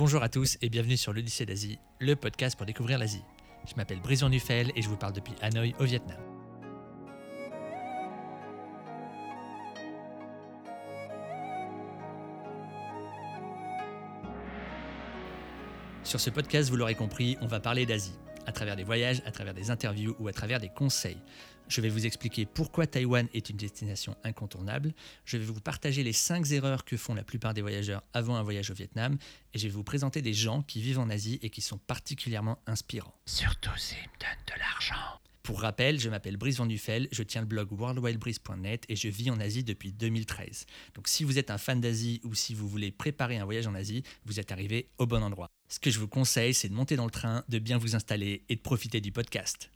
Bonjour à tous et bienvenue sur l'Odyssée d'Asie, le podcast pour découvrir l'Asie. Je m'appelle Brison Nuffel et je vous parle depuis Hanoï au Vietnam. Sur ce podcast, vous l'aurez compris, on va parler d'Asie, à travers des voyages, à travers des interviews ou à travers des conseils. Je vais vous expliquer pourquoi Taïwan est une destination incontournable. Je vais vous partager les 5 erreurs que font la plupart des voyageurs avant un voyage au Vietnam. Et je vais vous présenter des gens qui vivent en Asie et qui sont particulièrement inspirants. Surtout s'ils me donnent de l'argent. Pour rappel, je m'appelle Brice Van je tiens le blog worldwidebreeze.net et je vis en Asie depuis 2013. Donc si vous êtes un fan d'Asie ou si vous voulez préparer un voyage en Asie, vous êtes arrivé au bon endroit. Ce que je vous conseille, c'est de monter dans le train, de bien vous installer et de profiter du podcast.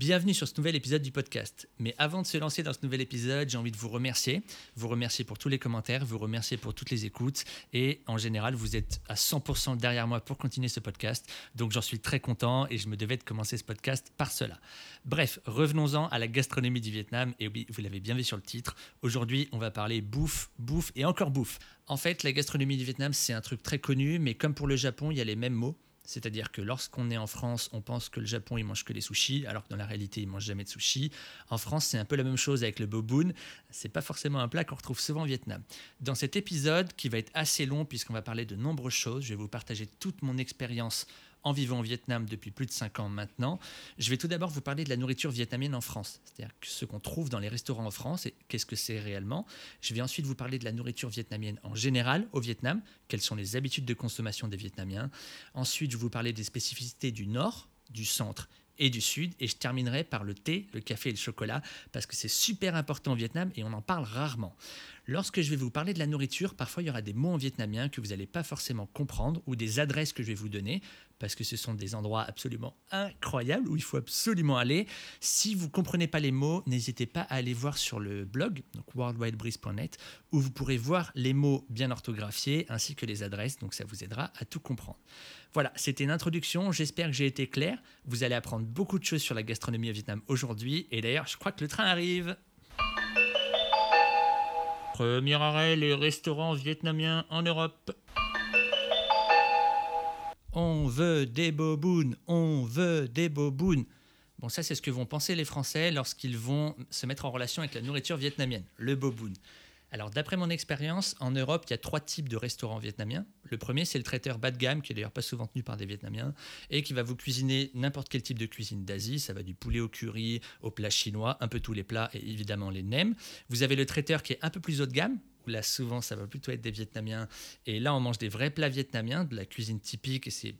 Bienvenue sur ce nouvel épisode du podcast. Mais avant de se lancer dans ce nouvel épisode, j'ai envie de vous remercier. Vous remercier pour tous les commentaires, vous remercier pour toutes les écoutes. Et en général, vous êtes à 100% derrière moi pour continuer ce podcast. Donc j'en suis très content et je me devais de commencer ce podcast par cela. Bref, revenons-en à la gastronomie du Vietnam. Et oui, vous l'avez bien vu sur le titre. Aujourd'hui, on va parler bouffe, bouffe et encore bouffe. En fait, la gastronomie du Vietnam, c'est un truc très connu, mais comme pour le Japon, il y a les mêmes mots. C'est-à-dire que lorsqu'on est en France, on pense que le Japon, il mange que les sushis, alors que dans la réalité, il mange jamais de sushis. En France, c'est un peu la même chose avec le boboon. C'est pas forcément un plat qu'on retrouve souvent au Vietnam. Dans cet épisode, qui va être assez long, puisqu'on va parler de nombreuses choses, je vais vous partager toute mon expérience en vivant au Vietnam depuis plus de 5 ans maintenant. Je vais tout d'abord vous parler de la nourriture vietnamienne en France, c'est-à-dire ce qu'on trouve dans les restaurants en France et qu'est-ce que c'est réellement. Je vais ensuite vous parler de la nourriture vietnamienne en général au Vietnam, quelles sont les habitudes de consommation des Vietnamiens. Ensuite, je vais vous parler des spécificités du nord, du centre et du sud. Et je terminerai par le thé, le café et le chocolat, parce que c'est super important au Vietnam et on en parle rarement. Lorsque je vais vous parler de la nourriture, parfois il y aura des mots en vietnamien que vous n'allez pas forcément comprendre ou des adresses que je vais vous donner, parce que ce sont des endroits absolument incroyables où il faut absolument aller. Si vous ne comprenez pas les mots, n'hésitez pas à aller voir sur le blog, donc worldwidebreeze.net, où vous pourrez voir les mots bien orthographiés ainsi que les adresses, donc ça vous aidera à tout comprendre. Voilà, c'était une introduction, j'espère que j'ai été clair. Vous allez apprendre beaucoup de choses sur la gastronomie au Vietnam aujourd'hui, et d'ailleurs je crois que le train arrive. Premier arrêt, les restaurants vietnamiens en Europe. On veut des bobounes, on veut des bobounes. Bon, ça, c'est ce que vont penser les Français lorsqu'ils vont se mettre en relation avec la nourriture vietnamienne, le boboon. Alors, d'après mon expérience, en Europe, il y a trois types de restaurants vietnamiens. Le premier, c'est le traiteur bas de gamme, qui est d'ailleurs pas souvent tenu par des Vietnamiens, et qui va vous cuisiner n'importe quel type de cuisine d'Asie. Ça va du poulet au curry, au plat chinois, un peu tous les plats, et évidemment les nems. Vous avez le traiteur qui est un peu plus haut de gamme, où là, souvent, ça va plutôt être des Vietnamiens. Et là, on mange des vrais plats vietnamiens, de la cuisine typique, et c'est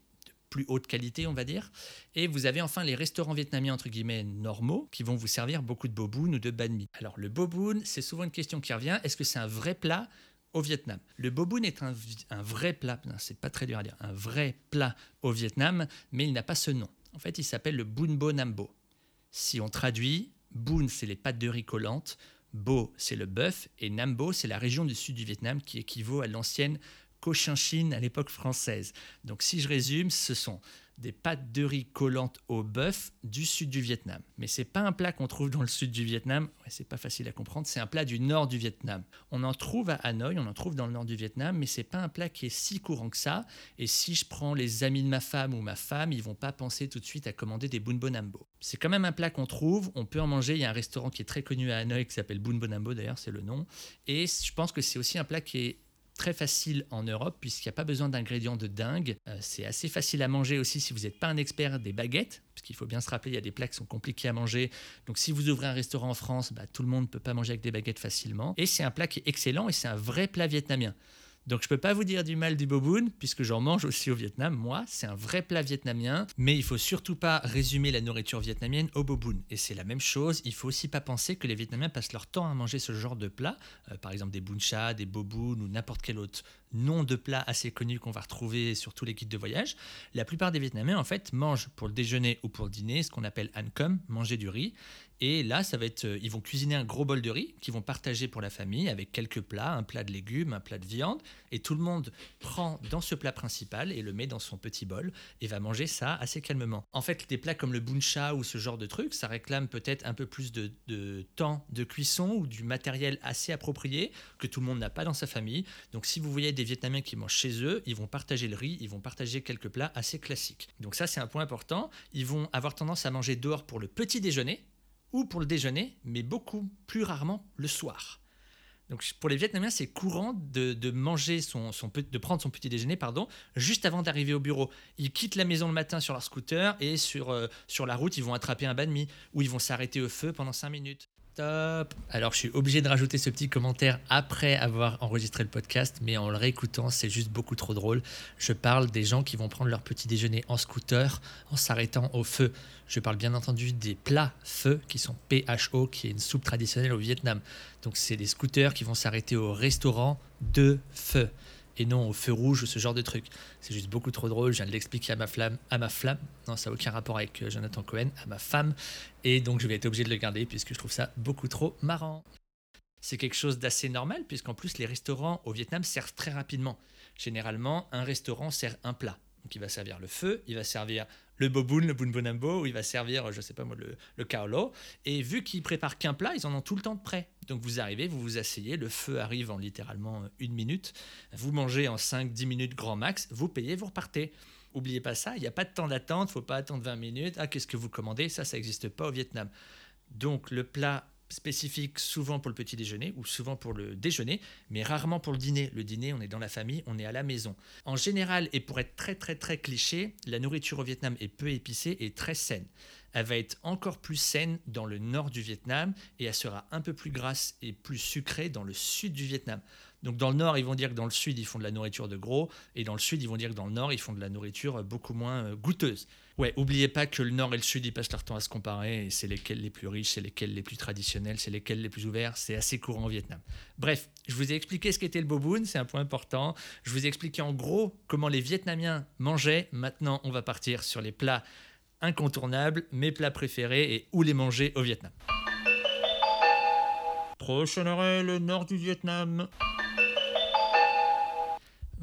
plus haute qualité, on va dire. Et vous avez enfin les restaurants vietnamiens, entre guillemets, normaux, qui vont vous servir beaucoup de boboon ou de banh mi. Alors, le boboon, c'est souvent une question qui revient. Est-ce que c'est un vrai plat au Vietnam? Le boboon est un, vrai plat, c'est pas très dur à dire, un vrai plat au Vietnam, mais il n'a pas ce nom. En fait, il s'appelle le Bun Bo Nam Bo. Si on traduit, Bun, c'est les pâtes de riz collantes, Bo, c'est le bœuf, et Nam Bo, c'est la région du sud du Vietnam qui équivaut à l'ancienne Cochinchine à l'époque française. Donc si je résume, ce sont des pâtes de riz collantes au bœuf du sud du Vietnam. Mais c'est pas un plat qu'on trouve dans le sud du Vietnam, ouais, c'est pas facile à comprendre, c'est un plat du nord du Vietnam. On en trouve à Hanoï, on en trouve dans le nord du Vietnam, mais c'est pas un plat qui est si courant que ça. Et si je prends les amis de ma femme ou ma femme, ils vont pas penser tout de suite à commander des Bun Bonambo. C'est quand même un plat qu'on trouve, on peut en manger, il y a un restaurant qui est très connu à Hanoï qui s'appelle Bun Bonambo d'ailleurs, c'est le nom. Et je pense que c'est aussi un plat qui est très facile en Europe puisqu'il n'y a pas besoin d'ingrédients de dingue. Euh, c'est assez facile à manger aussi si vous n'êtes pas un expert des baguettes, parce qu'il faut bien se rappeler, il y a des plats qui sont compliqués à manger. Donc si vous ouvrez un restaurant en France, bah, tout le monde ne peut pas manger avec des baguettes facilement. Et c'est un plat qui est excellent et c'est un vrai plat vietnamien. Donc je peux pas vous dire du mal du boboon, puisque j'en mange aussi au Vietnam, moi, c'est un vrai plat vietnamien, mais il faut surtout pas résumer la nourriture vietnamienne au boboon. Et c'est la même chose, il faut aussi pas penser que les Vietnamiens passent leur temps à manger ce genre de plat, euh, par exemple des bun cha, des boboon ou n'importe quelle autre nom de plat assez connu qu'on va retrouver sur tous les guides de voyage. La plupart des Vietnamiens, en fait, mangent pour le déjeuner ou pour le dîner ce qu'on appelle an com, manger du riz. Et là, ça euh, ils vont cuisiner un gros bol de riz qu'ils vont partager pour la famille avec quelques plats, un plat de légumes, un plat de viande. Et tout le monde prend dans ce plat principal et le met dans son petit bol et va manger ça assez calmement. En fait, des plats comme le bun cha ou ce genre de truc, ça réclame peut-être un peu plus de, de temps de cuisson ou du matériel assez approprié que tout le monde n'a pas dans sa famille. Donc, si vous voyez des Vietnamiens qui mangent chez eux, ils vont partager le riz, ils vont partager quelques plats assez classiques. Donc ça, c'est un point important. Ils vont avoir tendance à manger dehors pour le petit déjeuner ou pour le déjeuner, mais beaucoup plus rarement le soir. Donc pour les Vietnamiens, c'est courant de, de manger son, son, de prendre son petit déjeuner pardon, juste avant d'arriver au bureau. Ils quittent la maison le matin sur leur scooter et sur, euh, sur la route, ils vont attraper un banh mi ou ils vont s'arrêter au feu pendant 5 minutes. Alors je suis obligé de rajouter ce petit commentaire après avoir enregistré le podcast, mais en le réécoutant, c'est juste beaucoup trop drôle. Je parle des gens qui vont prendre leur petit déjeuner en scooter en s'arrêtant au feu. Je parle bien entendu des plats feu qui sont PHO, qui est une soupe traditionnelle au Vietnam. Donc c'est des scooters qui vont s'arrêter au restaurant de feu et non au feu rouge ou ce genre de truc. C'est juste beaucoup trop drôle. Je viens de l'expliquer à ma flamme, à ma flamme. Non, ça n'a aucun rapport avec euh, Jonathan Cohen, à ma femme. Et donc je vais être obligé de le garder puisque je trouve ça beaucoup trop marrant. C'est quelque chose d'assez normal puisqu'en plus les restaurants au Vietnam servent très rapidement. Généralement, un restaurant sert un plat. Donc il va servir le feu, il va servir le boboon, le bunbonambo, ou il va servir, je sais pas moi, le, kaolo. Et vu qu'ils préparent qu'un plat, ils en ont tout le temps de prêt. Donc vous arrivez, vous vous asseyez, le feu arrive en littéralement une minute, vous mangez en 5-10 minutes grand max, vous payez, vous repartez. Oubliez pas ça, il n'y a pas de temps d'attente, faut pas attendre 20 minutes. Ah, qu'est-ce que vous commandez? Ça, ça n'existe pas au Vietnam. Donc le plat spécifique souvent pour le petit déjeuner ou souvent pour le déjeuner, mais rarement pour le dîner. Le dîner, on est dans la famille, on est à la maison. En général, et pour être très très très cliché, la nourriture au Vietnam est peu épicée et très saine. Elle va être encore plus saine dans le nord du Vietnam et elle sera un peu plus grasse et plus sucrée dans le sud du Vietnam. Donc dans le nord, ils vont dire que dans le sud, ils font de la nourriture de gros, et dans le sud, ils vont dire que dans le nord, ils font de la nourriture beaucoup moins euh, goûteuse. Ouais, oubliez pas que le nord et le sud, ils passent leur temps à se comparer, et c'est lesquels les plus riches, c'est lesquels les plus traditionnels, c'est lesquels les plus ouverts, c'est assez courant au Vietnam. Bref, je vous ai expliqué ce qu'était le boboon, c'est un point important. Je vous ai expliqué en gros comment les Vietnamiens mangeaient. Maintenant, on va partir sur les plats incontournables, mes plats préférés et où les manger au Vietnam. Prochain arrêt, le nord du Vietnam.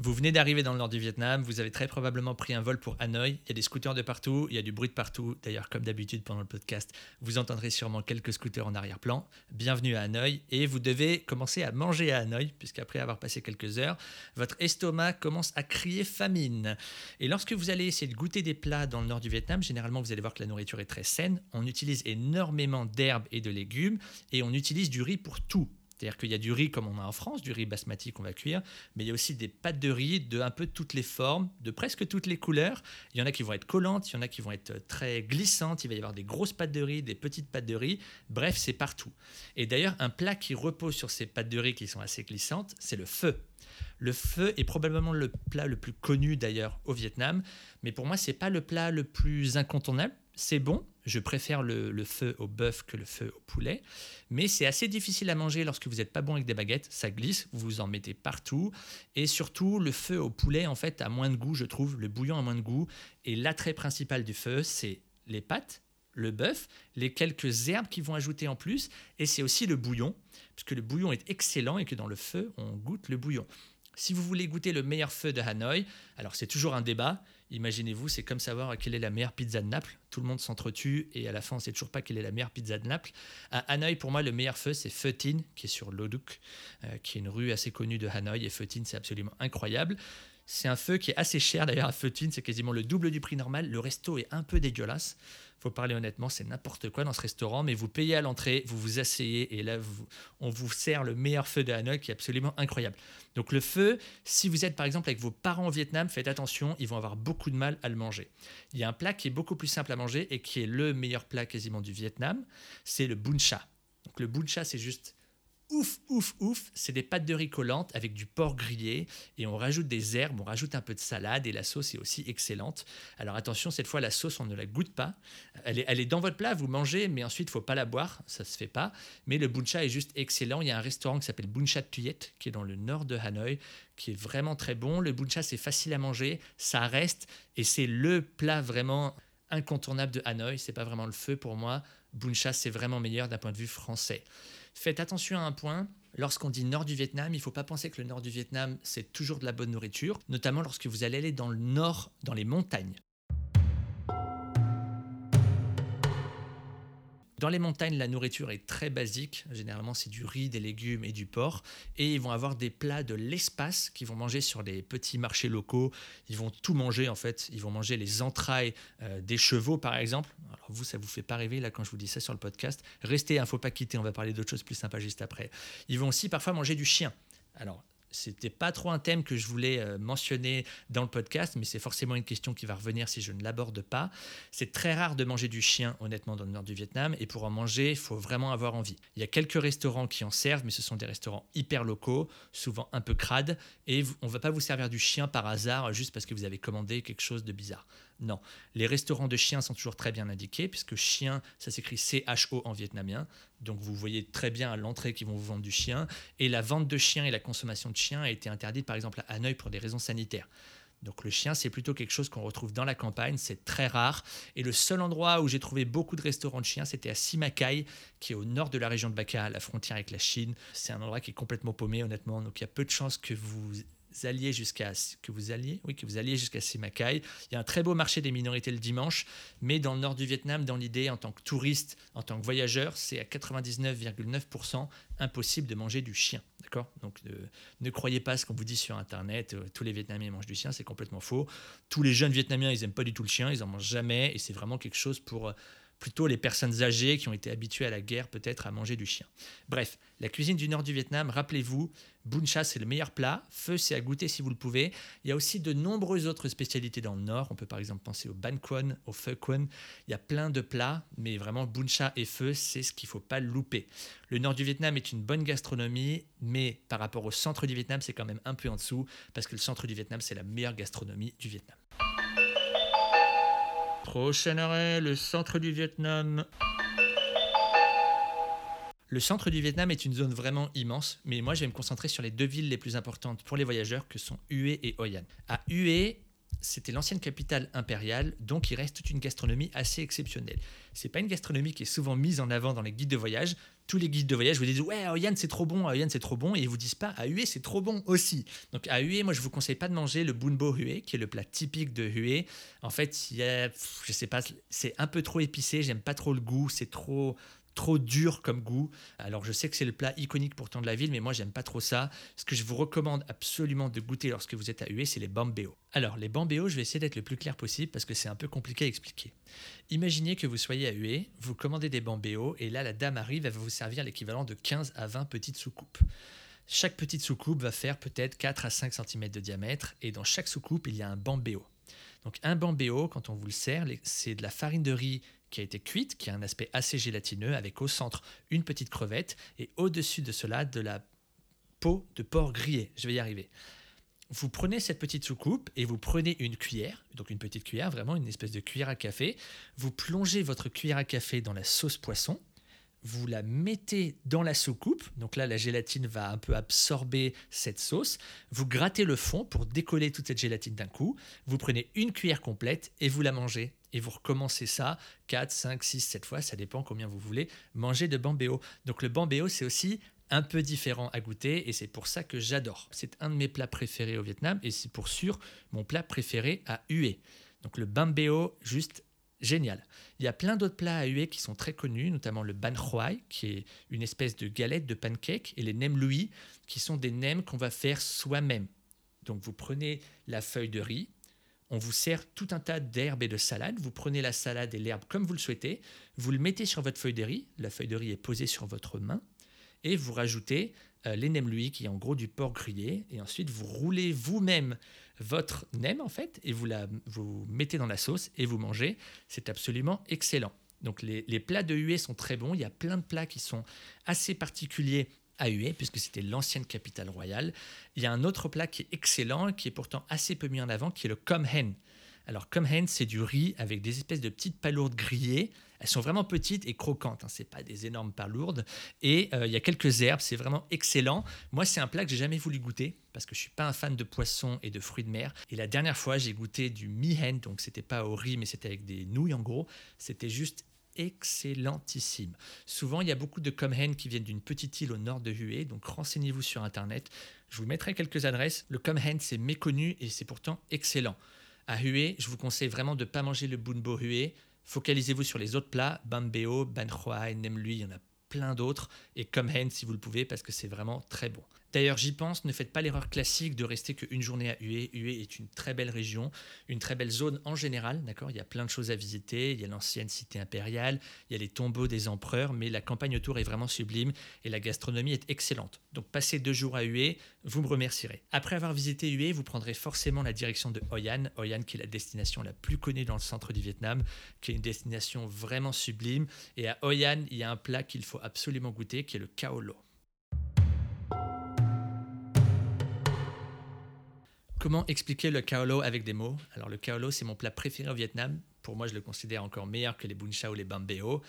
Vous venez d'arriver dans le nord du Vietnam, vous avez très probablement pris un vol pour Hanoï. Il y a des scooters de partout, il y a du bruit de partout. D'ailleurs, comme d'habitude pendant le podcast, vous entendrez sûrement quelques scooters en arrière-plan. Bienvenue à Hanoï et vous devez commencer à manger à Hanoï, puisqu'après avoir passé quelques heures, votre estomac commence à crier famine. Et lorsque vous allez essayer de goûter des plats dans le nord du Vietnam, généralement vous allez voir que la nourriture est très saine. On utilise énormément d'herbes et de légumes et on utilise du riz pour tout. C'est-à-dire qu'il y a du riz comme on a en France, du riz basmati qu'on va cuire, mais il y a aussi des pâtes de riz de un peu toutes les formes, de presque toutes les couleurs. Il y en a qui vont être collantes, il y en a qui vont être très glissantes, il va y avoir des grosses pâtes de riz, des petites pâtes de riz, bref, c'est partout. Et d'ailleurs, un plat qui repose sur ces pâtes de riz qui sont assez glissantes, c'est le feu. Le feu est probablement le plat le plus connu d'ailleurs au Vietnam, mais pour moi, c'est pas le plat le plus incontournable. C'est bon, je préfère le, feu au bœuf que le feu au poulet, mais c'est assez difficile à manger lorsque vous n'êtes pas bon avec des baguettes. Ça glisse, vous en mettez partout, et surtout le feu au poulet en fait a moins de goût, je trouve. Le bouillon a moins de goût, et l'attrait principal du feu, c'est les pâtes, le bœuf, les quelques herbes qu'ils vont ajouter en plus, et c'est aussi le bouillon, puisque le bouillon est excellent et que dans le feu, on goûte le bouillon. Si vous voulez goûter le meilleur feu de Hanoï, alors c'est toujours un débat. Imaginez-vous, c'est comme savoir quelle est la meilleure pizza de Naples. Tout le monde s'entretue et à la fin, on ne sait toujours pas quelle est la meilleure pizza de Naples. À Hanoï, pour moi, le meilleur feu, c'est Pho Tin, qui est sur Loduk, euh, qui est une rue assez connue de Hanoï. Et Pho Tin, c'est absolument incroyable. C'est un feu qui est assez cher d'ailleurs à Pho Tin, c'est quasiment le double du prix normal. Le resto est un peu dégueulasse. Faut parler honnêtement, c'est n'importe quoi dans ce restaurant, mais vous payez à l'entrée, vous vous asseyez et là, on vous sert le meilleur feu de Hanoï qui est absolument incroyable. Donc le feu, si vous êtes par exemple avec vos parents au Vietnam, faites attention, ils vont avoir beaucoup de mal à le manger. Il y a un plat qui est beaucoup plus simple à manger et qui est le meilleur plat quasiment du Vietnam, c'est le bun cha. Donc le bun cha, c'est juste ouf, ouf, ouf, c'est des pâtes de riz collantes avec du porc grillé et on rajoute des herbes, on rajoute un peu de salade et la sauce est aussi excellente. Alors attention, cette fois la sauce on ne la goûte pas. Elle est, elle est dans votre plat, vous mangez, mais ensuite il faut pas la boire, ça se fait pas. Mais le buncha est juste excellent. Il y a un restaurant qui s'appelle Buncha Tuyet qui est dans le nord de Hanoï qui est vraiment très bon. Le buncha c'est facile à manger, ça reste et c'est le plat vraiment incontournable de Hanoï. C'est pas vraiment le feu pour moi. Buncha c'est vraiment meilleur d'un point de vue français. Faites attention à un point. Lorsqu'on dit nord du Vietnam, il ne faut pas penser que le nord du Vietnam, c'est toujours de la bonne nourriture, notamment lorsque vous allez aller dans le nord, dans les montagnes. Dans les montagnes, la nourriture est très basique. Généralement, c'est du riz, des légumes et du porc. Et ils vont avoir des plats de l'espace qu'ils vont manger sur les petits marchés locaux. Ils vont tout manger, en fait. Ils vont manger les entrailles euh, des chevaux, par exemple. Alors, vous, ça vous fait pas rêver, là, quand je vous dis ça sur le podcast. Restez, il ne faut pas quitter. On va parler d'autres choses plus sympas juste après. Ils vont aussi parfois manger du chien. Alors, c'était pas trop un thème que je voulais euh, mentionner dans le podcast, mais c'est forcément une question qui va revenir si je ne l'aborde pas. C'est très rare de manger du chien, honnêtement, dans le nord du Vietnam, et pour en manger, il faut vraiment avoir envie. Il y a quelques restaurants qui en servent, mais ce sont des restaurants hyper locaux, souvent un peu crades, et on va pas vous servir du chien par hasard juste parce que vous avez commandé quelque chose de bizarre. Non, les restaurants de chiens sont toujours très bien indiqués, puisque chien, ça s'écrit C-H-O en vietnamien. Donc vous voyez très bien à l'entrée qu'ils vont vous vendre du chien. Et la vente de chiens et la consommation de chiens a été interdite par exemple à Hanoï pour des raisons sanitaires. Donc le chien, c'est plutôt quelque chose qu'on retrouve dans la campagne, c'est très rare. Et le seul endroit où j'ai trouvé beaucoup de restaurants de chiens, c'était à Simacai, qui est au nord de la région de Baca, à la frontière avec la Chine. C'est un endroit qui est complètement paumé, honnêtement. Donc il y a peu de chances que vous alliez jusqu'à que vous alliez, oui, que vous alliez jusqu'à Simacai. Il y a un très beau marché des minorités le dimanche, mais dans le nord du Vietnam, dans l'idée, en tant que touriste, en tant que voyageur, c'est à 99,9% impossible de manger du chien. D'accord? Donc ne croyez pas ce qu'on vous dit sur Internet, euh, tous les Vietnamiens mangent du chien, c'est complètement faux. Tous les jeunes Vietnamiens, ils n'aiment pas du tout le chien, ils en mangent jamais, et c'est vraiment quelque chose pour plutôt les personnes âgées qui ont été habituées à la guerre peut-être à manger du chien. Bref, la cuisine du nord du Vietnam, rappelez-vous, bun cha c'est le meilleur plat, feu c'est à goûter si vous le pouvez. Il y a aussi de nombreuses autres spécialités dans le nord, on peut par exemple penser au ban quan, au pho quan, il y a plein de plats, mais vraiment bun cha et feu c'est ce qu'il faut pas louper. Le nord du Vietnam est une bonne gastronomie, mais par rapport au centre du Vietnam c'est quand même un peu en dessous, parce que le centre du Vietnam c'est la meilleure gastronomie du Vietnam. Prochain arrêt, le centre du Vietnam. Le centre du Vietnam est une zone vraiment immense, mais moi je vais me concentrer sur les deux villes les plus importantes pour les voyageurs que sont Hue et Hoi An. À Hue, c'était l'ancienne capitale impériale, donc il reste toute une gastronomie assez exceptionnelle. C'est pas une gastronomie qui est souvent mise en avant dans les guides de voyage. Tous les guides de voyage vous disent ouais, Hoi An c'est trop bon, Hoi An c'est trop bon, et ils vous disent pas à Hue c'est trop bon aussi. Donc à Hue, moi je vous conseille pas de manger le bunbo Hue, qui est le plat typique de Hue. En fait, il y a, je sais pas, c'est un peu trop épicé, j'aime pas trop le goût, c'est trop trop dur comme goût. Alors je sais que c'est le plat iconique pourtant de la ville, mais moi j'aime pas trop ça. Ce que je vous recommande absolument de goûter lorsque vous êtes à Hue, c'est les bambéo. Alors les bambéo, je vais essayer d'être le plus clair possible parce que c'est un peu compliqué à expliquer. Imaginez que vous soyez à Hue, vous commandez des bambéo et là la dame arrive, elle va vous servir l'équivalent de 15 à 20 petites soucoupes. Chaque petite soucoupe va faire peut-être 4 à 5 cm de diamètre et dans chaque soucoupe il y a un bambéo. Donc un bambéo, quand on vous le sert, c'est de la farine de riz qui a été cuite, qui a un aspect assez gélatineux, avec au centre une petite crevette et au-dessus de cela de la peau de porc grillé. Je vais y arriver. Vous prenez cette petite soucoupe et vous prenez une cuillère, donc une petite cuillère, vraiment une espèce de cuillère à café. Vous plongez votre cuillère à café dans la sauce poisson vous la mettez dans la soucoupe, donc là la gélatine va un peu absorber cette sauce, vous grattez le fond pour décoller toute cette gélatine d'un coup, vous prenez une cuillère complète et vous la mangez. Et vous recommencez ça 4, 5, 6, 7 fois, ça dépend combien vous voulez manger de bambéo. Donc le bambéo c'est aussi un peu différent à goûter et c'est pour ça que j'adore. C'est un de mes plats préférés au Vietnam et c'est pour sûr mon plat préféré à huer. Donc le bambéo, juste génial. Il y a plein d'autres plats à huer qui sont très connus, notamment le ban hoai, qui est une espèce de galette de pancake, et les nem lui, qui sont des nems qu'on va faire soi-même. Donc vous prenez la feuille de riz, on vous sert tout un tas d'herbes et de salades. Vous prenez la salade et l'herbe comme vous le souhaitez, vous le mettez sur votre feuille de riz, la feuille de riz est posée sur votre main, et vous rajoutez euh, les nem lui, qui est en gros du porc grillé, et ensuite vous roulez vous-même votre nem en fait, et vous la vous mettez dans la sauce et vous mangez. C'est absolument excellent. Donc les, plats de huée sont très bons. Il y a plein de plats qui sont assez particuliers à Hue, puisque c'était l'ancienne capitale royale. Il y a un autre plat qui est excellent, qui est pourtant assez peu mis en avant, qui est le comhen. Alors, comhen, c'est du riz avec des espèces de petites palourdes grillées. Elles sont vraiment petites et croquantes, hein. c'est pas des énormes palourdes. Et euh, il y a quelques herbes, c'est vraiment excellent. Moi, c'est un plat que j'ai jamais voulu goûter parce que je suis pas un fan de poisson et de fruits de mer. Et la dernière fois, j'ai goûté du mihen, donc c'était pas au riz, mais c'était avec des nouilles en gros. C'était juste excellentissime. Souvent, il y a beaucoup de comhen qui viennent d'une petite île au nord de Hue, donc renseignez-vous sur Internet. Je vous mettrai quelques adresses. Le comhen, c'est méconnu et c'est pourtant excellent. À Hue, je vous conseille vraiment de ne pas manger le bunbo Hue. Focalisez-vous sur les autres plats, bambeo, banhua, nemlui, il y en a plein d'autres, et comhen si vous le pouvez, parce que c'est vraiment très bon. D'ailleurs, j'y pense, ne faites pas l'erreur classique de rester qu'une journée à Hue. Hue est une très belle région, une très belle zone en général, d'accord? Il y a plein de choses à visiter, il y a l'ancienne cité impériale, il y a les tombeaux des empereurs, mais la campagne autour est vraiment sublime et la gastronomie est excellente. Donc passez deux jours à Hue, vous me remercierez. Après avoir visité Hue, vous prendrez forcément la direction de Hoi An, Hoi An qui est la destination la plus connue dans le centre du Vietnam, qui est une destination vraiment sublime. Et à Hoi An, il y a un plat qu'il faut absolument goûter, qui est le Cao Comment expliquer le kaolo avec des mots? Alors le kaolo, c'est mon plat préféré au Vietnam. Pour moi, je le considère encore meilleur que les bun cha ou les bambeo.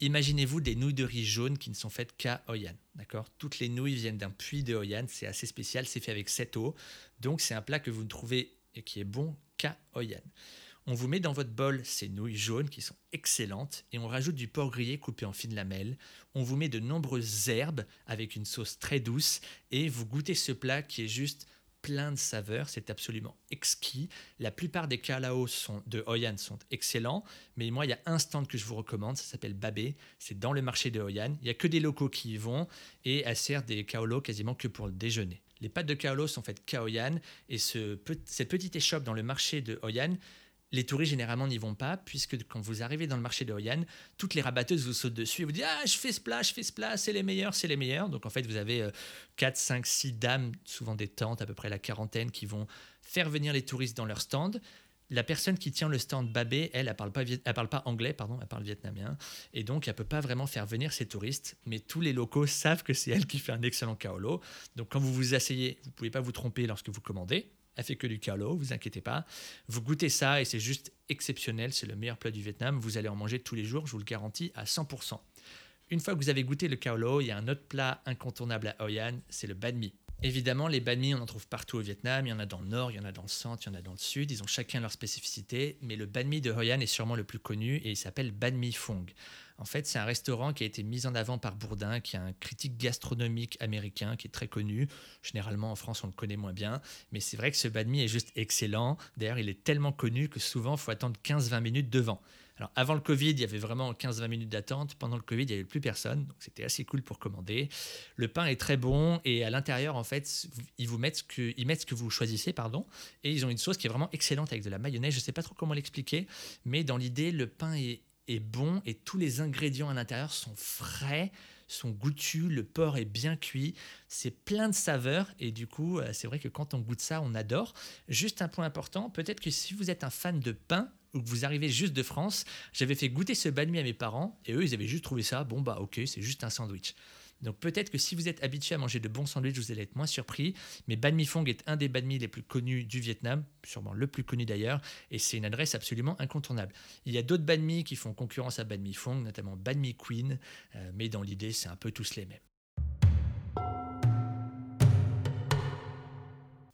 Imaginez-vous des nouilles de riz jaunes qui ne sont faites qu'à Hoi An. D'accord? Toutes les nouilles viennent d'un puits de Hoi An. C'est assez spécial. C'est fait avec cette eau. Donc c'est un plat que vous ne trouvez et qui est bon qu'à Hoi An. On vous met dans votre bol ces nouilles jaunes qui sont excellentes et on rajoute du porc grillé coupé en fines lamelles. On vous met de nombreuses herbes avec une sauce très douce et vous goûtez ce plat qui est juste plein de saveurs, c'est absolument exquis. La plupart des kalao sont, de Hoi An sont excellents, mais moi, il y a un stand que je vous recommande, ça s'appelle Babé, c'est dans le marché de Hoi An. Il n'y a que des locaux qui y vont et elle sert des kaolo quasiment que pour le déjeuner. Les pâtes de kaolo sont faites qu'à Hoi An et ce, cette petite échoppe dans le marché de Hoi An, les touristes généralement n'y vont pas, puisque quand vous arrivez dans le marché de Hoi An, toutes les rabatteuses vous sautent dessus et vous disent Ah, je fais ce plat, je fais ce plat, c'est les meilleurs, c'est les meilleurs. Donc en fait, vous avez 4, 5, 6 dames, souvent des tantes, à peu près la quarantaine, qui vont faire venir les touristes dans leur stand. La personne qui tient le stand Babé, elle, elle parle pas, parle pas anglais, pardon, elle parle vietnamien, et donc elle peut pas vraiment faire venir ses touristes. Mais tous les locaux savent que c'est elle qui fait un excellent kaolo. Donc quand vous vous asseyez, vous pouvez pas vous tromper lorsque vous commandez elle fait que du calo, vous inquiétez pas. Vous goûtez ça et c'est juste exceptionnel, c'est le meilleur plat du Vietnam. Vous allez en manger tous les jours, je vous le garantis à 100%. Une fois que vous avez goûté le cao il y a un autre plat incontournable à Hoi An, c'est le banh mi. Évidemment, les banh mi, on en trouve partout au Vietnam. Il y en a dans le nord, il y en a dans le centre, il y en a dans le sud. Ils ont chacun leur spécificité. Mais le banh mi de Hoi An est sûrement le plus connu et il s'appelle banh mi fong. En fait, c'est un restaurant qui a été mis en avant par Bourdin, qui est un critique gastronomique américain qui est très connu. Généralement, en France, on le connaît moins bien. Mais c'est vrai que ce banh est juste excellent. D'ailleurs, il est tellement connu que souvent, il faut attendre 15-20 minutes devant. Alors, avant le Covid, il y avait vraiment 15-20 minutes d'attente. Pendant le Covid, il n'y avait plus personne. Donc, c'était assez cool pour commander. Le pain est très bon. Et à l'intérieur, en fait, ils vous mettent ce que, mettent ce que vous choisissez, pardon. Et ils ont une sauce qui est vraiment excellente avec de la mayonnaise. Je ne sais pas trop comment l'expliquer. Mais dans l'idée, le pain est est bon et tous les ingrédients à l'intérieur sont frais, sont goûtus, le porc est bien cuit, c'est plein de saveurs et du coup, euh, c'est vrai que quand on goûte ça, on adore. Juste un point important, peut-être que si vous êtes un fan de pain ou que vous arrivez juste de France, j'avais fait goûter ce banh à mes parents et eux, ils avaient juste trouvé ça, bon bah ok, c'est juste un sandwich. Donc peut-être que si vous êtes habitué à manger de bons sandwichs, vous allez être moins surpris. Mais Ban Mi Fong est un des banh mi les plus connus du Vietnam, sûrement le plus connu d'ailleurs, et c'est une adresse absolument incontournable. Il y a d'autres banh mi qui font concurrence à Ban Mi Fong, notamment Ban Mi Queen, euh, mais dans l'idée, c'est un peu tous les mêmes.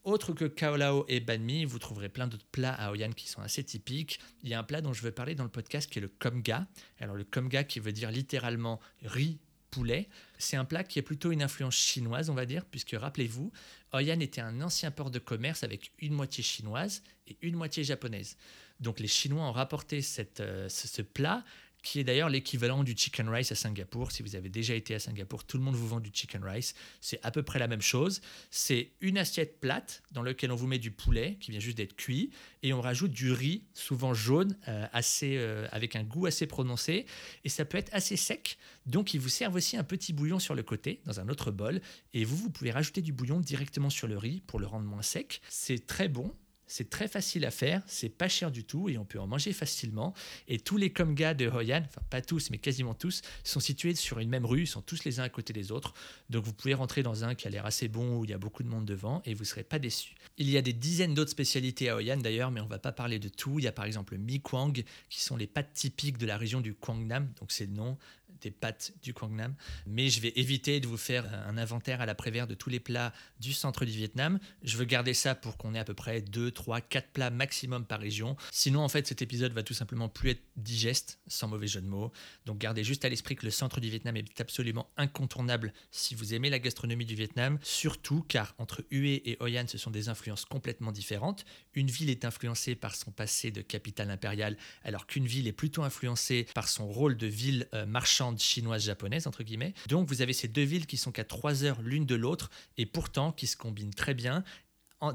Autre que Kao Lao et Ban Mi, vous trouverez plein d'autres plats à Hoi qui sont assez typiques. Il y a un plat dont je veux parler dans le podcast qui est le Komga. Alors le Komga qui veut dire littéralement riz poulet. C'est un plat qui est plutôt une influence chinoise, on va dire, puisque rappelez-vous, Hoi An était un ancien port de commerce avec une moitié chinoise et une moitié japonaise. Donc les Chinois ont rapporté euh, ce plat qui est d'ailleurs l'équivalent du chicken rice à Singapour. Si vous avez déjà été à Singapour, tout le monde vous vend du chicken rice. C'est à peu près la même chose. C'est une assiette plate dans laquelle on vous met du poulet qui vient juste d'être cuit et on rajoute du riz, souvent jaune, euh, assez, euh, avec un goût assez prononcé. Et ça peut être assez sec. Donc ils vous servent aussi un petit bouillon sur le côté dans un autre bol. Et vous, vous pouvez rajouter du bouillon directement sur le riz pour le rendre moins sec. C'est très bon C'est très facile à faire, c'est pas cher du tout et on peut en manger facilement. Et tous les Komga de Hoi An, enfin pas tous, mais quasiment tous, sont situés sur une même rue, sont tous les uns à côté des autres. Donc vous pouvez rentrer dans un qui a l'air assez bon où il y a beaucoup de monde devant et vous serez pas déçu. Il y a des dizaines d'autres spécialités à Hoi An d'ailleurs, mais on va pas parler de tout. Il y a par exemple le Mi Kwang, qui sont les pâtes typiques de la région du Quang donc c'est le nom des pâtes du Quang Nam. Mais je vais éviter de vous faire un inventaire à l'après-vert de tous les plats du centre du Vietnam. Je veux garder ça pour qu'on ait à peu près 2, 3, 4 plats maximum par région. Sinon, en fait, cet épisode va tout simplement plus être digeste, sans mauvais jeu de mots. Donc gardez juste à l'esprit que le centre du Vietnam est absolument incontournable si vous aimez la gastronomie du Vietnam, surtout car entre Hue et Hoi An, ce sont des influences complètement différentes. Une ville est influencée par son passé de capitale impériale, alors qu'une ville est plutôt influencée par son rôle de ville euh, marchande chinoise japonaise entre guillemets. Donc vous avez ces deux villes qui sont qu'à trois heures l'une de l'autre et pourtant qui se combinent très bien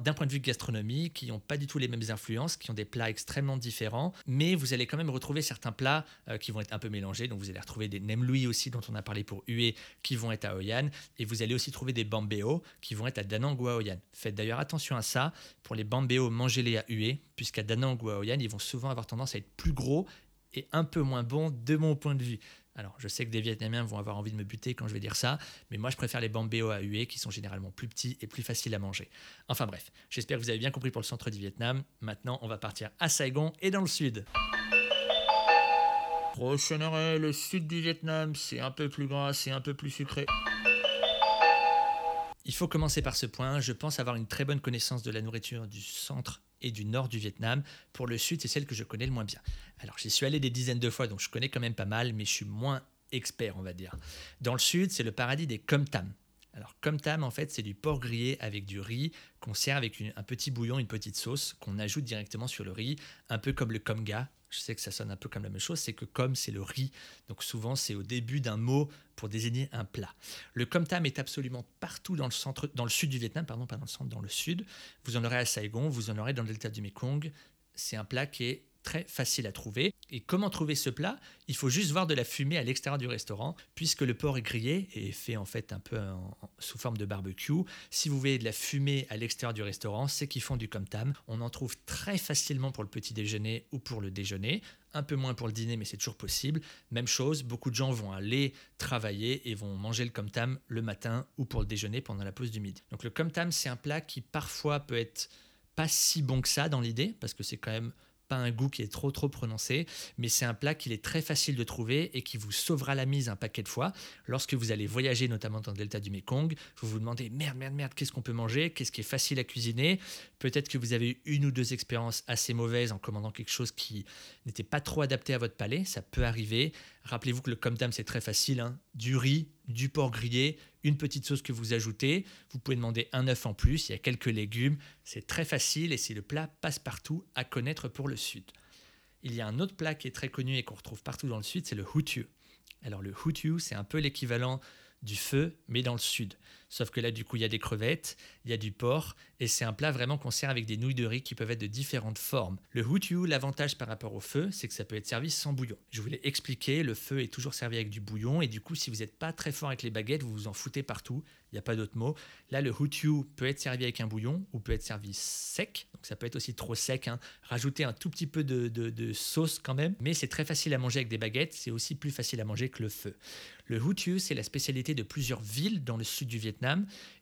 d'un point de vue gastronomie, qui n'ont pas du tout les mêmes influences, qui ont des plats extrêmement différents, mais vous allez quand même retrouver certains plats euh, qui vont être un peu mélangés. Donc vous allez retrouver des nem lui aussi, dont on a parlé pour Hue, qui vont être à Hoi An, et vous allez aussi trouver des bambeo qui vont être à Danang ou à Hoi An. Faites d'ailleurs attention à ça. Pour les bambeo, mangez-les à Hue, puisqu'à Danang ou à Hoi An, ils vont souvent avoir tendance à être plus gros et un peu moins bons de mon point de vue. Alors, je sais que des Vietnamiens vont avoir envie de me buter quand je vais dire ça, mais moi je préfère les bambéo à huer qui sont généralement plus petits et plus faciles à manger. Enfin bref, j'espère que vous avez bien compris pour le centre du Vietnam. Maintenant, on va partir à Saigon et dans le sud. Prochain arrêt, le sud du Vietnam, c'est un peu plus gras, c'est un peu plus sucré. Il faut commencer par ce point. Je pense avoir une très bonne connaissance de la nourriture du centre et du nord du Vietnam. Pour le sud, c'est celle que je connais le moins bien. Alors, j'y suis allé des dizaines de fois, donc je connais quand même pas mal, mais je suis moins expert, on va dire. Dans le sud, c'est le paradis des com tam. Alors, com tam, en fait, c'est du porc grillé avec du riz qu'on sert avec un petit bouillon, une petite sauce qu'on ajoute directement sur le riz, un peu comme le komga, je sais que ça sonne un peu comme la même chose, c'est que comme c'est le riz, donc souvent c'est au début d'un mot pour désigner un plat. Le com tam est absolument partout dans le centre, dans le sud du Vietnam, pardon, pas dans le centre, dans le sud. Vous en aurez à Saigon, vous en aurez dans le delta du Mekong. C'est un plat qui est très facile à trouver. Et comment trouver ce plat? Il faut juste voir de la fumée à l'extérieur du restaurant, puisque le porc est grillé et fait en fait un peu sous forme de barbecue. Si vous voyez de la fumée à l'extérieur du restaurant, c'est qu'ils font du com tam. On en trouve très facilement pour le petit déjeuner ou pour le déjeuner. Un peu moins pour le dîner, mais c'est toujours possible. Même chose, beaucoup de gens vont aller travailler et vont manger le com tam le matin ou pour le déjeuner pendant la pause du midi. Donc le com tam, c'est un plat qui parfois peut être pas si bon que ça dans l'idée, parce que c'est quand même pas un goût qui est trop trop prononcé, mais c'est un plat qu'il est très facile de trouver et qui vous sauvera la mise un paquet de fois. Lorsque vous allez voyager, notamment dans le delta du Mekong, vous vous demandez merde, merde, merde, qu'est-ce qu'on peut manger? Qu'est-ce qui est facile à cuisiner? Peut-être que vous avez eu une ou deux expériences assez mauvaises en commandant quelque chose qui n'était pas trop adapté à votre palais, ça peut arriver. Rappelez-vous que le com c'est très facile, hein. du riz, du porc grillé, une petite sauce que vous ajoutez. Vous pouvez demander un œuf en plus, il y a quelques légumes. C'est très facile et c'est le plat passe-partout à connaître pour le sud. Il y a un autre plat qui est très connu et qu'on retrouve partout dans le sud, c'est le hutu. Alors le hutu, c'est un peu l'équivalent du feu, mais dans le sud. Sauf que là, du coup, il y a des crevettes, il y a du porc, et c'est un plat vraiment qu'on sert avec des nouilles de riz qui peuvent être de différentes formes. Le hutu, l'avantage par rapport au feu, c'est que ça peut être servi sans bouillon. Je vous l'ai expliqué, le feu est toujours servi avec du bouillon, et du coup, si vous n'êtes pas très fort avec les baguettes, vous vous en foutez partout, il n'y a pas d'autre mot. Là, le hutu peut être servi avec un bouillon, ou peut être servi sec, donc ça peut être aussi trop sec, hein. rajouter un tout petit peu de, de sauce quand même, mais c'est très facile à manger avec des baguettes, c'est aussi plus facile à manger que le feu. Le hutu, c'est la spécialité de plusieurs villes dans le sud du Vietnam,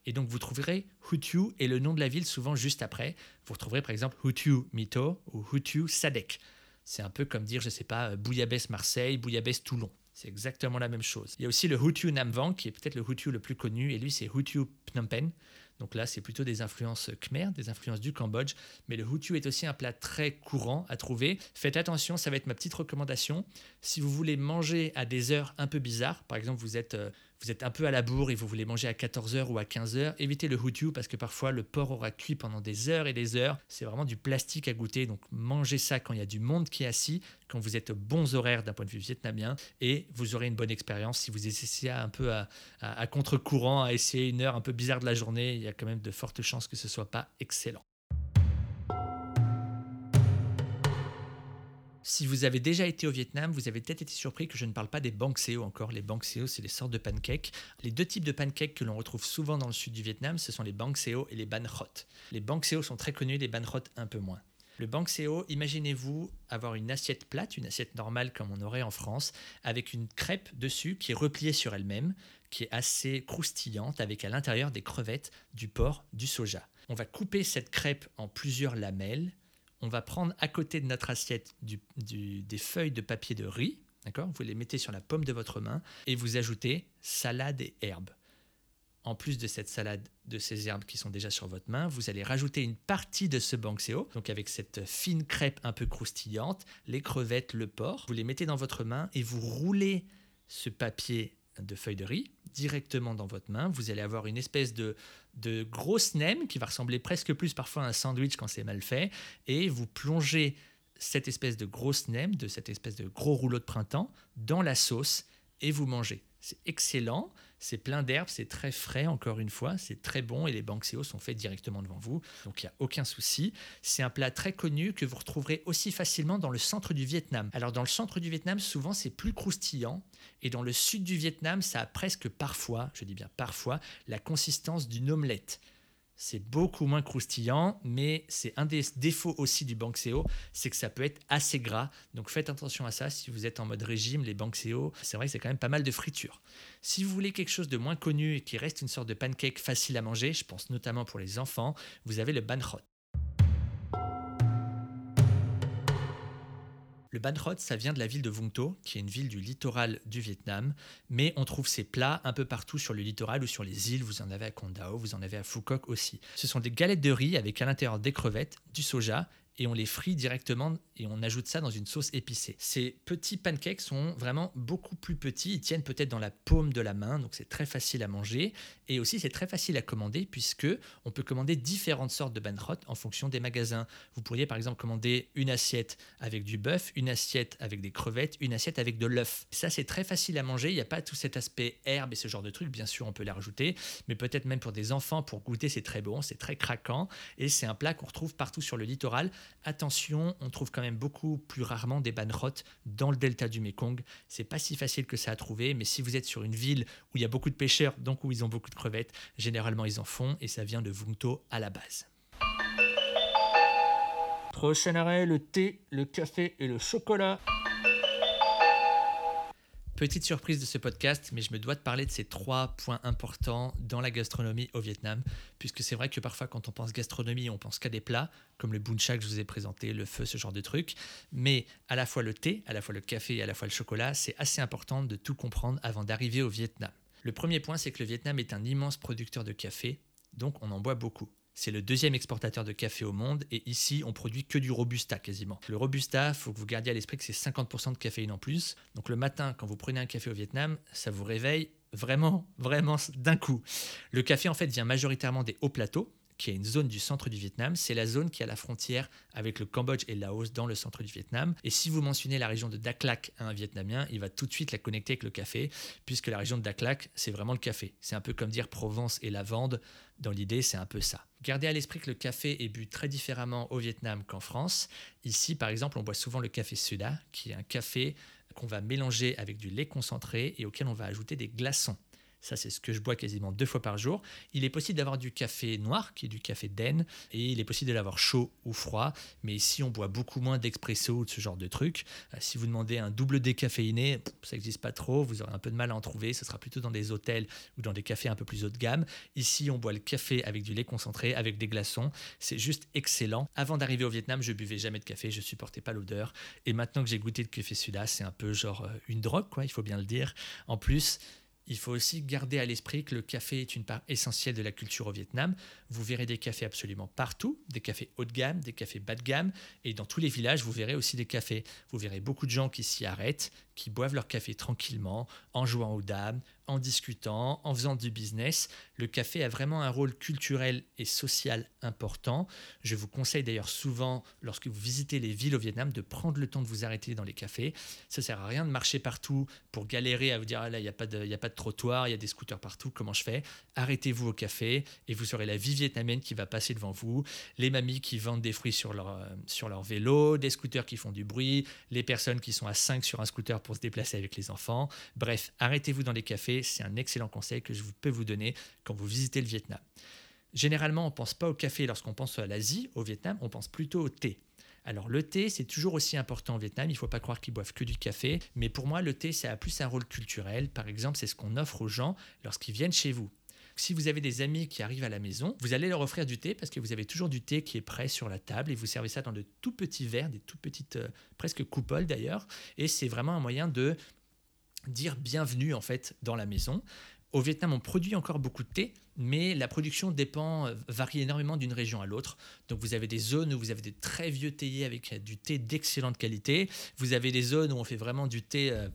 et donc vous trouverez Hutu et le nom de la ville souvent juste après. Vous retrouverez par exemple Hutu Mito ou Hutu Sadek. C'est un peu comme dire, je ne sais pas, euh, Bouillabaisse Marseille, Bouillabaisse Toulon. C'est exactement la même chose. Il y a aussi le Hutu Nam Vang, qui est peut-être le Hutu le plus connu, et lui c'est Hutu Phnom Penh. Donc là, c'est plutôt des influences khmer, des influences du Cambodge. Mais le hutu est aussi un plat très courant à trouver. Faites attention, ça va être ma petite recommandation. Si vous voulez manger à des heures un peu bizarres, par exemple, vous êtes euh, vous êtes un peu à la bourre et vous voulez manger à 14h ou à 15h, évitez le hutu parce que parfois le porc aura cuit pendant des heures et des heures. C'est vraiment du plastique à goûter, donc mangez ça quand il y a du monde qui est assis, quand vous êtes bons horaires d'un point de vue vietnamien et vous aurez une bonne expérience. Si vous essayez un peu à, contre-courant, à essayer une heure un peu bizarre de la journée, il y a quand même de fortes chances que ce soit pas excellent. Si vous avez déjà été au Vietnam, vous avez peut-être été surpris que je ne parle pas des banh seo encore. Les banh seo, c'est des sortes de pancakes. Les deux types de pancakes que l'on retrouve souvent dans le sud du Vietnam, ce sont les banh seo et les ban hot. Les banh seo sont très connus, les ban hot un peu moins. Le banh seo, imaginez-vous avoir une assiette plate, une assiette normale comme on aurait en France, avec une crêpe dessus qui est repliée sur elle-même, qui est assez croustillante, avec à l'intérieur des crevettes, du porc, du soja. On va couper cette crêpe en plusieurs lamelles. On va prendre à côté de notre assiette des feuilles de papier de riz, d'accord? Vous les mettez sur la paume de votre main et vous ajoutez salade et herbes. En plus de cette salade, de ces herbes qui sont déjà sur votre main, vous allez rajouter une partie de ce banxeo, donc avec cette fine crêpe un peu croustillante, les crevettes, le porc. Vous les mettez dans votre main et vous roulez ce papier de feuilles de riz directement dans votre main. Vous allez avoir une espèce de, de grosse nem qui va ressembler presque plus parfois à un sandwich quand c'est mal fait. Et vous plongez cette espèce de grosse nem, de cette espèce de gros rouleau de printemps, dans la sauce et vous mangez. C'est excellent, c'est plein d'herbes, c'est très frais encore une fois, c'est très bon et les banxeos sont faits directement devant vous, donc il n'y a aucun souci. C'est un plat très connu que vous retrouverez aussi facilement dans le centre du Vietnam. Alors dans le centre du Vietnam, souvent c'est plus croustillant et dans le sud du Vietnam, ça a presque parfois, je dis bien parfois, la consistance d'une omelette. C'est beaucoup moins croustillant, mais c'est un des défauts aussi du banxeo, c'est que ça peut être assez gras. Donc faites attention à ça si vous êtes en mode régime, les banxeo, c'est vrai que c'est quand même pas mal de friture. Si vous voulez quelque chose de moins connu et qui reste une sorte de pancake facile à manger, je pense notamment pour les enfants, vous avez le ban Le ban hot, ça vient de la ville de Vung To, qui est une ville du littoral du Vietnam, mais on trouve ces plats un peu partout sur le littoral ou sur les îles. Vous en avez à Con Dao, vous en avez à Phu Quoc aussi. Ce sont des galettes de riz avec à l'intérieur des crevettes, du soja et on les frit directement et on ajoute ça dans une sauce épicée. Ces petits pancakes sont vraiment beaucoup plus petits, ils tiennent peut-être dans la paume de la main, donc c'est très facile à manger et aussi c'est très facile à commander puisque on peut commander différentes sortes de banrot en fonction des magasins. Vous pourriez par exemple commander une assiette avec du bœuf, une assiette avec des crevettes, une assiette avec de l'œuf. Ça c'est très facile à manger, il n'y a pas tout cet aspect herbe et ce genre de trucs, bien sûr on peut les rajouter, mais peut-être même pour des enfants pour goûter c'est très bon, c'est très craquant et c'est un plat qu'on retrouve partout sur le littoral attention, on trouve quand même beaucoup plus rarement des banrottes dans le delta du Mekong. C'est pas si facile que ça à trouver, mais si vous êtes sur une ville où il y a beaucoup de pêcheurs, donc où ils ont beaucoup de crevettes, généralement ils en font et ça vient de Vung To à la base. Prochain arrêt, le thé, le café et le chocolat. Petite surprise de ce podcast, mais je me dois de parler de ces trois points importants dans la gastronomie au Vietnam, puisque c'est vrai que parfois quand on pense gastronomie, on pense qu'à des plats, comme le bun cha que je vous ai présenté, le feu, ce genre de trucs, mais à la fois le thé, à la fois le café et à la fois le chocolat, c'est assez important de tout comprendre avant d'arriver au Vietnam. Le premier point, c'est que le Vietnam est un immense producteur de café, donc on en boit beaucoup. C'est le deuxième exportateur de café au monde et ici on produit que du robusta quasiment. Le robusta, faut que vous gardiez à l'esprit que c'est 50% de caféine en plus. Donc le matin quand vous prenez un café au Vietnam, ça vous réveille vraiment, vraiment d'un coup. Le café en fait vient majoritairement des hauts plateaux qui est une zone du centre du Vietnam. C'est la zone qui a la frontière avec le Cambodge et le Laos dans le centre du Vietnam. Et si vous mentionnez la région de Dak Lak à un Vietnamien, il va tout de suite la connecter avec le café, puisque la région de Dak Lak, c'est vraiment le café. C'est un peu comme dire Provence et lavande. Dans l'idée, c'est un peu ça. Gardez à l'esprit que le café est bu très différemment au Vietnam qu'en France. Ici, par exemple, on boit souvent le café Suda, qui est un café qu'on va mélanger avec du lait concentré et auquel on va ajouter des glaçons. Ça, c'est ce que je bois quasiment deux fois par jour. Il est possible d'avoir du café noir, qui est du café den, et il est possible de l'avoir chaud ou froid. Mais ici, on boit beaucoup moins d'expresso ou de ce genre de trucs. Euh, si vous demandez un double décaféiné, ça n'existe pas trop. Vous aurez un peu de mal à en trouver. Ce sera plutôt dans des hôtels ou dans des cafés un peu plus haut de gamme. Ici, on boit le café avec du lait concentré, avec des glaçons. C'est juste excellent. Avant d'arriver au Vietnam, je buvais jamais de café. Je supportais pas l'odeur. Et maintenant que j'ai goûté le café Suda, c'est un peu genre euh, une drogue, quoi. Il faut bien le dire. En plus, il faut aussi garder à l'esprit que le café est une part essentielle de la culture au Vietnam. Vous verrez des cafés absolument partout, des cafés haut de gamme, des cafés bas de gamme, et dans tous les villages, vous verrez aussi des cafés. Vous verrez beaucoup de gens qui s'y arrêtent, qui boivent leur café tranquillement, en jouant aux dames, en discutant, en faisant du business. Le café a vraiment un rôle culturel et social important. Je vous conseille d'ailleurs souvent, lorsque vous visitez les villes au Vietnam, de prendre le temps de vous arrêter dans les cafés. Ça sert à rien de marcher partout pour galérer à vous dire ah là, il n'y a, pas de- a pas de trottoir, il y a des scooters partout, comment je fais? Arrêtez-vous au café et vous aurez la vie vietnamienne qui va passer devant vous, les mamies qui vendent des fruits sur leur, euh, sur leur vélo, des scooters qui font du bruit, les personnes qui sont à 5 sur un scooter pour se déplacer avec les enfants. Bref, arrêtez-vous dans les cafés, c'est un excellent conseil que je peux vous donner quand vous visitez le Vietnam. Généralement, on ne pense pas au café lorsqu'on pense à l'Asie, au Vietnam, on pense plutôt au thé. Alors le thé, c'est toujours aussi important au Vietnam, il ne faut pas croire qu'ils boivent que du café, mais pour moi, le thé, ça a plus un rôle culturel. Par exemple, c'est ce qu'on offre aux gens lorsqu'ils viennent chez vous. Si vous avez des amis qui arrivent à la maison, vous allez leur offrir du thé parce que vous avez toujours du thé qui est prêt sur la table et vous servez ça dans de tout petits verres, des tout petites, euh, presque coupoles d'ailleurs. Et c'est vraiment un moyen de dire bienvenue en fait dans la maison. Au Vietnam, on produit encore beaucoup de thé, mais la production dépend, euh, varie énormément d'une région à l'autre. Donc vous avez des zones où vous avez des très vieux théiers avec du thé d'excellente qualité. Vous avez des zones où on fait vraiment du thé euh,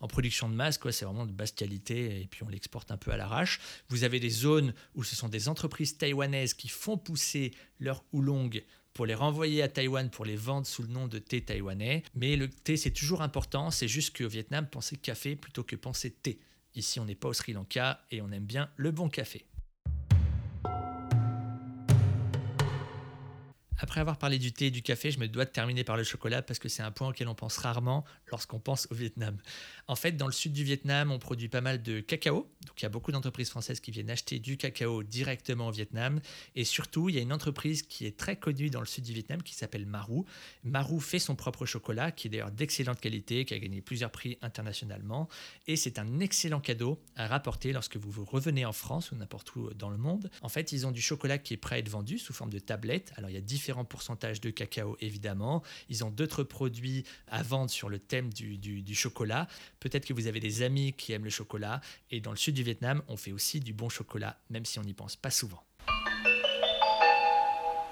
en production de masse, quoi. C'est vraiment de basse qualité et puis on l'exporte un peu à l'arrache. Vous avez des zones où ce sont des entreprises taïwanaises qui font pousser leur oolong pour les renvoyer à Taïwan pour les vendre sous le nom de thé taïwanais. Mais le thé, c'est toujours important. C'est juste qu'au Vietnam, pensez café plutôt que penser thé. Ici, on n'est pas au Sri Lanka et on aime bien le bon café. Après avoir parlé du thé et du café, je me dois de terminer par le chocolat parce que c'est un point auquel on pense rarement lorsqu'on pense au Vietnam. En fait, dans le sud du Vietnam, on produit pas mal de cacao. Donc il y a beaucoup d'entreprises françaises qui viennent acheter du cacao directement au Vietnam. Et surtout, il y a une entreprise qui est très connue dans le sud du Vietnam qui s'appelle Marou. Marou fait son propre chocolat, qui est d'ailleurs d'excellente qualité, qui a gagné plusieurs prix internationalement. Et c'est un excellent cadeau à rapporter lorsque vous revenez en France ou n'importe où dans le monde. En fait, ils ont du chocolat qui est prêt à être vendu sous forme de tablette. Alors il y a différents différents pourcentages de cacao, évidemment. Ils ont d'autres produits à vendre sur le thème du, du chocolat. Peut-être que vous avez des amis qui aiment le chocolat. Et dans le sud du Vietnam, on fait aussi du bon chocolat, même si on n'y pense pas souvent.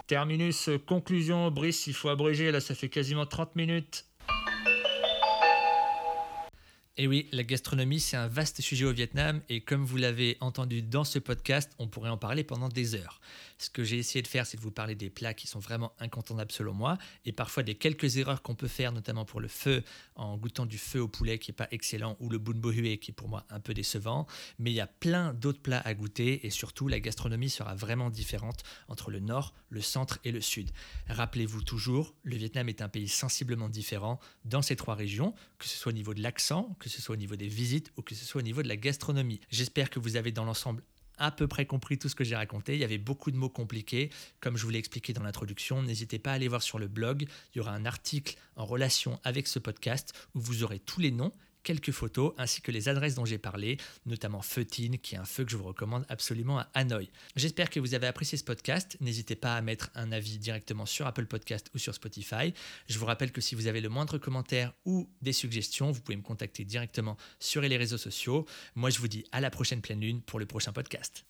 Terminus, conclusion, Brice, il faut abréger, là ça fait quasiment 30 minutes. Et oui, la gastronomie, c'est un vaste sujet au Vietnam et comme vous l'avez entendu dans ce podcast, on pourrait en parler pendant des heures. Ce que j'ai essayé de faire, c'est de vous parler des plats qui sont vraiment incontournables selon moi et parfois des quelques erreurs qu'on peut faire, notamment pour le feu, en goûtant du feu au poulet qui n'est pas excellent ou le bun bo hue qui est pour moi un peu décevant. Mais il y a plein d'autres plats à goûter et surtout, la gastronomie sera vraiment différente entre le nord, le centre et le sud. Rappelez-vous toujours, le Vietnam est un pays sensiblement différent dans ces trois régions, que ce soit au niveau de l'accent, que ce soit au niveau des visites ou que ce soit au niveau de la gastronomie. J'espère que vous avez dans l'ensemble à peu près compris tout ce que j'ai raconté. Il y avait beaucoup de mots compliqués. Comme je vous l'ai expliqué dans l'introduction, n'hésitez pas à aller voir sur le blog. Il y aura un article en relation avec ce podcast où vous aurez tous les noms quelques photos ainsi que les adresses dont j'ai parlé, notamment Feutine, qui est un feu que je vous recommande absolument à Hanoï. J'espère que vous avez apprécié ce podcast. N'hésitez pas à mettre un avis directement sur Apple Podcast ou sur Spotify. Je vous rappelle que si vous avez le moindre commentaire ou des suggestions, vous pouvez me contacter directement sur les réseaux sociaux. Moi, je vous dis à la prochaine pleine lune pour le prochain podcast.